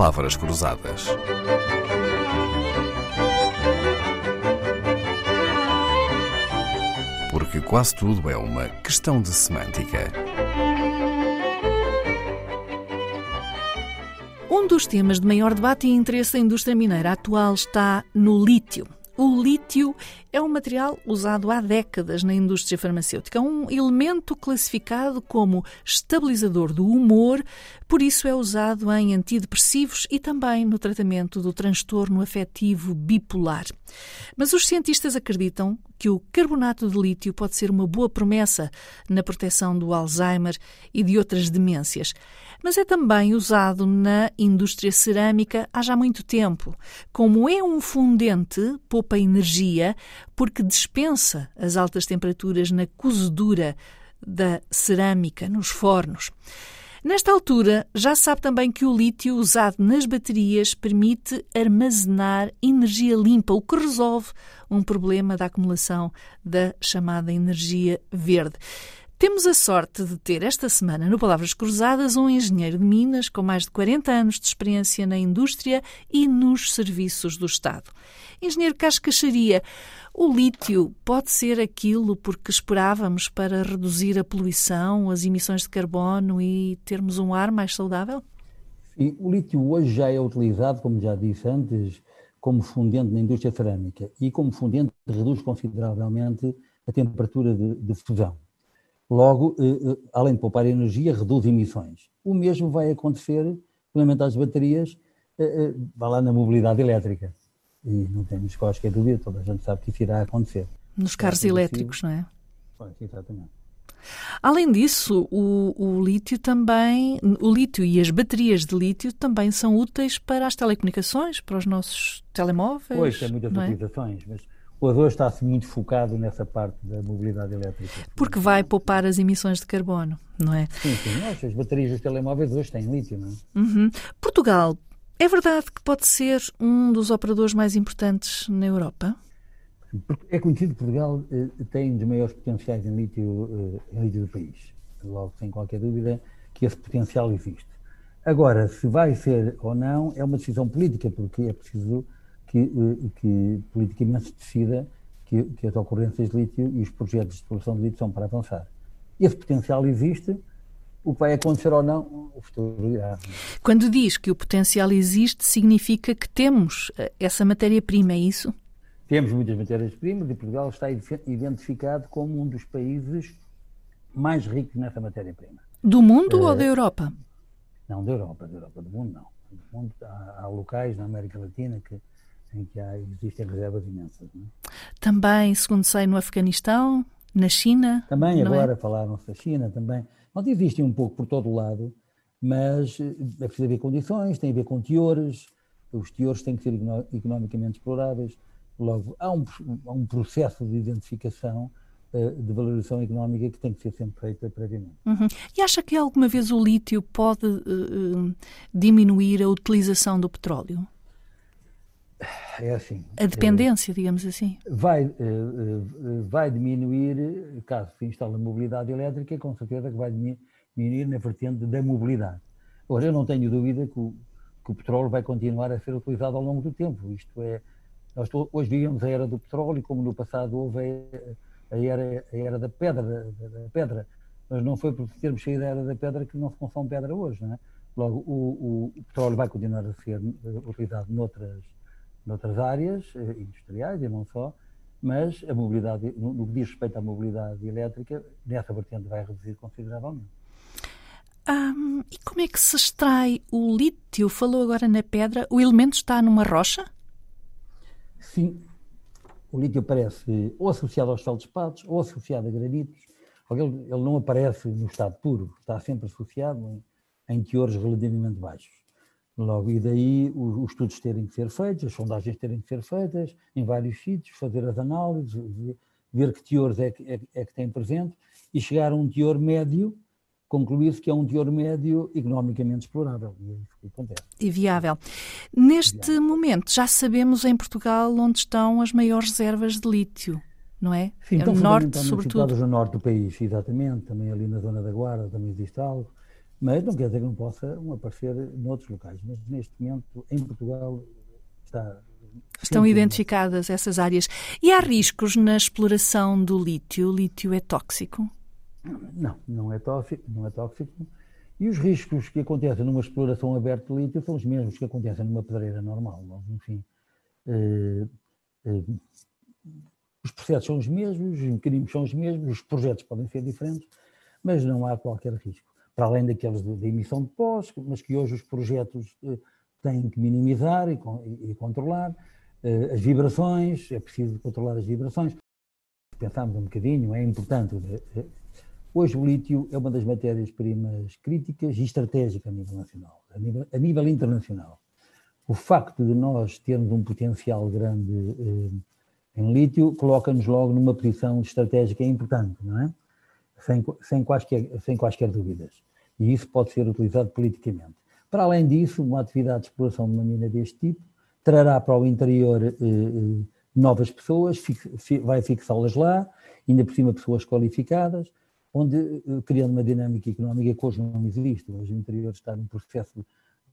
palavras cruzadas. Porque quase tudo é uma questão de semântica. Um dos temas de maior debate e interesse da indústria mineira atual está no lítio. O lítio é um material usado há décadas na indústria farmacêutica, é um elemento classificado como estabilizador do humor, por isso é usado em antidepressivos e também no tratamento do transtorno afetivo bipolar. Mas os cientistas acreditam que o carbonato de lítio pode ser uma boa promessa na proteção do Alzheimer e de outras demências. Mas é também usado na indústria cerâmica há já muito tempo. Como é um fundente, poupa energia, porque dispensa as altas temperaturas na cozedura da cerâmica, nos fornos. Nesta altura, já sabe também que o lítio usado nas baterias permite armazenar energia limpa, o que resolve um problema da acumulação da chamada energia verde. Temos a sorte de ter esta semana no Palavras Cruzadas um engenheiro de Minas com mais de 40 anos de experiência na indústria e nos serviços do Estado. Engenheiro Cascacharia, o lítio pode ser aquilo porque esperávamos para reduzir a poluição, as emissões de carbono e termos um ar mais saudável? O lítio hoje já é utilizado, como já disse antes, como fundente na indústria cerâmica e como fundente reduz consideravelmente a temperatura de, de fusão. Logo, eh, eh, além de poupar energia, reduz emissões. O mesmo vai acontecer, implementar as baterias, eh, vai lá na mobilidade elétrica. E não temos qualquer dúvida, toda a gente sabe que isso irá acontecer. Nos carros elétricos, não é? Pois, exatamente. Além disso, o, o, lítio também, o lítio e as baterias de lítio também são úteis para as telecomunicações, para os nossos telemóveis. Pois, tem muitas é? utilizações, mas o hoje está-se muito focado nessa parte da mobilidade elétrica. Porque vai poupar as emissões de carbono, não é? Sim, sim. as baterias dos telemóveis hoje têm lítio, não é? Uhum. Portugal, é verdade que pode ser um dos operadores mais importantes na Europa? É conhecido que Portugal eh, tem um dos maiores potenciais em lítio, eh, em lítio do país. Logo, sem qualquer dúvida, que esse potencial existe. Agora, se vai ser ou não, é uma decisão política, porque é preciso que, eh, que politicamente se decida que, que, as ocorrências de lítio e os projetos de exploração de lítio são para avançar. Esse potencial existe, o que vai acontecer ou não, o futuro irá. Quando diz que o potencial existe, significa que temos eh, essa matéria-prima, é isso? Temos muitas matérias-primas e Portugal está identificado como um dos países mais ricos nessa matéria-prima. Do mundo ou da Europa? Não, da Europa, da Europa, do mundo não. Do mundo, há, há locais na América Latina que em que há, existem reservas imensas. É? Também, segundo sei, no Afeganistão, na China. Também, é? agora é? falaram-se da China também. Não existem um pouco por todo o lado, mas eh, é preciso haver condições, tem a ver com teores, os teores têm que ser economicamente exploráveis. Logo, há um, há um processo de identificação uh, de valorização económica que tem que ser sempre feita previamente. Uhum. E acha que alguma vez o lítio pode uh, diminuir a utilização do petróleo? É assim. A dependência, é, digamos assim. Vai, eh, eh, vai diminuir, caso se instale a mobilidade elétrica, com certeza que vai diminuir na vertente da mobilidade. Agora, eu não tenho dúvida que o, que o petróleo vai continuar a ser utilizado ao longo do tempo. Isto é, nós hoje vivemos a era do petróleo, e como no passado houve a, era, a era da pedra, da, pedra. Mas não foi por termos saído da era da pedra que não se consome pedra hoje, não é? Logo, o, o, o petróleo vai continuar a ser eh, utilizado noutras noutras áreas eh, industriais e não só, mas a mobilidade, no, que diz respeito à mobilidade elétrica, nessa vertente vai reduzir consideravelmente. E como é que se extrai o lítio? Falou agora na pedra. O elemento está numa rocha? Sim. O lítio aparece ou associado aos feldspatos ou associado a granitos. Ele, ele não aparece no estado puro, está sempre associado em, em teores relativamente baixos. Logo, e daí os, estudos terem que ser feitos, as sondagens terem que ser feitas em vários sítios, fazer as análises, ver que teores é que, é, é que tem presente e chegar a um teor médio, concluir-se que é um teor médio economicamente explorável. E é isso que acontece. E viável. Neste viável. momento, já sabemos em Portugal onde estão as maiores reservas de lítio, não é? Sim, é no norte, sobretudo. no norte do país, exatamente. Também ali na zona da Guarda também existe algo Mas não quer dizer que não possa aparecer noutros locais. Mas neste momento, em Portugal, está. Estão identificadas essas áreas. E há riscos na exploração do lítio? O lítio é tóxico? Não, não é tóxico. Não é tóxico. E os riscos que acontecem numa exploração aberta de lítio são os mesmos que acontecem numa pedreira normal. Enfim, eh, eh, os processos são os mesmos, os mecanismos são os mesmos, os projetos podem ser diferentes, mas não há qualquer risco. Para além daqueles de, de emissão de pós, mas que hoje os projetos eh, têm que minimizar e, e, e controlar. Eh, as vibrações, é preciso controlar as vibrações. Pensámos um bocadinho, é importante. Eh, hoje o lítio é uma das matérias-primas críticas e estratégicas a nível nacional, a nível, a nível internacional. O facto de nós termos um potencial grande em lítio coloca-nos logo numa posição estratégica importante, não é? Sem, sem, quaisquer, sem quaisquer dúvidas. E isso pode ser utilizado politicamente. Para além disso, uma atividade de exploração de uma mina deste tipo trará para o interior eh, eh novas pessoas, fi, vai fixá-las lá, ainda por cima pessoas qualificadas, onde, eh, criando uma dinâmica económica que hoje não existe. Hoje o interior está num processo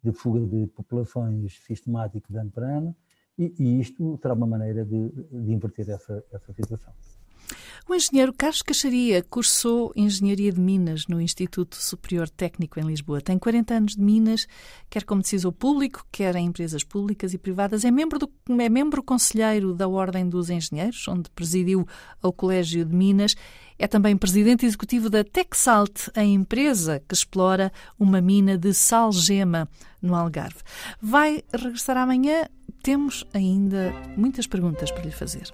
de fuga de populações sistemático de ano para ano, e, e isto será uma maneira de, de inverter essa, essa situação. O engenheiro Carlos Caixaria cursou Engenharia de Minas no Instituto Superior Técnico em Lisboa. Tem 40 anos de Minas, quer como decisor público, quer em empresas públicas e privadas. É membro, do, é membro conselheiro da Ordem dos Engenheiros, onde presidiu o Colégio de Minas. É também presidente executivo da Texalt, a empresa que explora uma mina de salgema no Algarve. Vai regressar amanhã. Temos ainda muitas perguntas para lhe fazer.